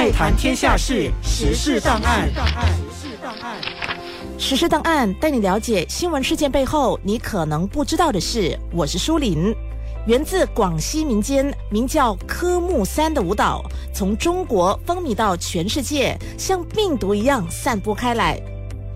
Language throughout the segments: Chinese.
爱谈天下事，时事档案。时事档案带你了解新闻事件背后你可能不知道的事。我是舒林。源自广西民间名叫科目三的舞蹈，从中国风靡到全世界，像病毒一样散播开来。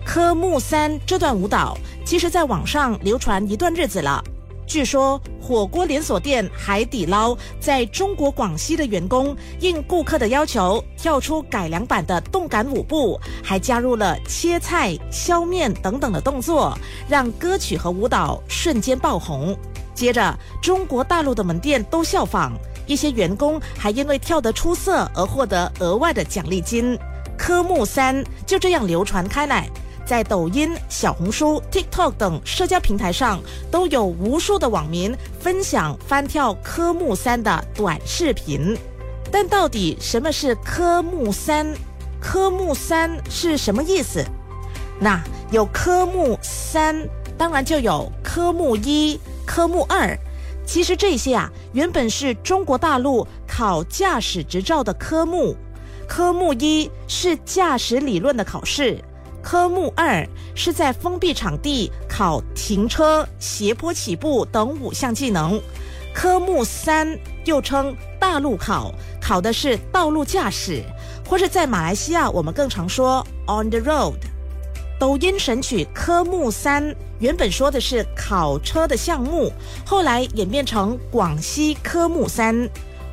科目三这段舞蹈，其实在网上流传一段日子了。据说，火锅连锁店海底捞在中国广西的员工应顾客的要求，跳出改良版的动感舞步，还加入了切菜、削面等等的动作，让歌曲和舞蹈瞬间爆红。接着，中国大陆的门店都效仿，一些员工还因为跳得出色而获得额外的奖励金。科目三就这样流传开来，在抖音、小红书、TikTok 等社交平台上，都有无数的网民分享翻跳科目三的短视频。但到底什么是科目三？科目三是什么意思？那有科目三，当然就有科目一。科目二，其实这些啊，原本是中国大陆考驾驶执照的科目。科目一是驾驶理论的考试，科目二是在封闭场地考停车、斜坡起步等五项技能。科目三又称大陆考，考的是道路驾驶，或是在马来西亚我们更常说 on the road。抖音神曲科目三原本说的是考车的项目，后来演变成广西科目三。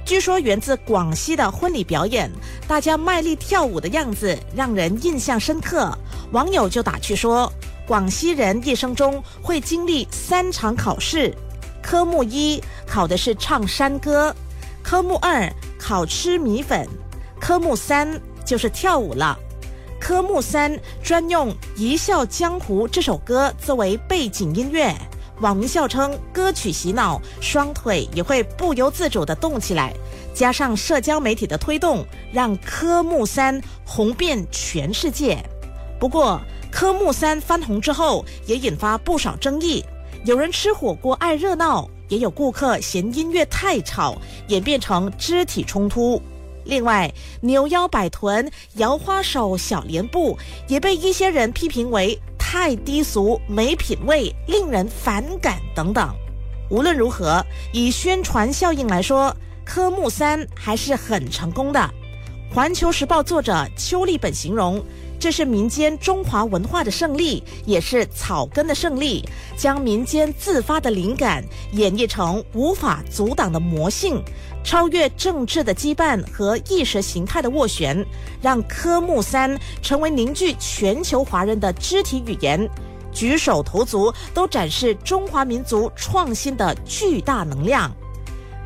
据说源自广西的婚礼表演，大家卖力跳舞的样子让人印象深刻。网友就打趣说，广西人一生中会经历三场考试：科目一考的是唱山歌，科目二考吃米粉，科目三就是跳舞了。科目三专用《一笑江湖》这首歌作为背景音乐，网民笑称歌曲洗脑，双腿也会不由自主地动起来。加上社交媒体的推动，让科目三红遍全世界。不过，科目三翻红之后，也引发不少争议。有人吃火锅爱热闹，也有顾客嫌音乐太吵，演变成肢体冲突。另外，扭腰摆臀、摇花手、小莲步也被一些人批评为太低俗、没品位、令人反感等等。无论如何，以宣传效应来说，科目三还是很成功的。《环球时报》作者邱立本形容。这是民间中华文化的胜利，也是草根的胜利。将民间自发的灵感演绎成无法阻挡的魔性，超越政治的羁绊和意识形态的斡旋，让科目三成为凝聚全球华人的肢体语言。举手投足都展示中华民族创新的巨大能量。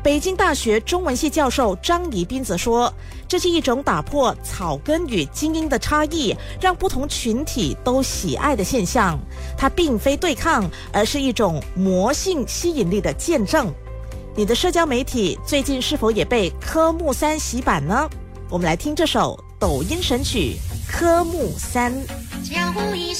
北京大学中文系教授张怡斌则说：“这是一种打破草根与精英的差异，让不同群体都喜爱的现象。它并非对抗，而是一种魔性吸引力的见证。”你的社交媒体最近是否也被科目三洗版呢？我们来听这首抖音神曲《科目三》。江湖一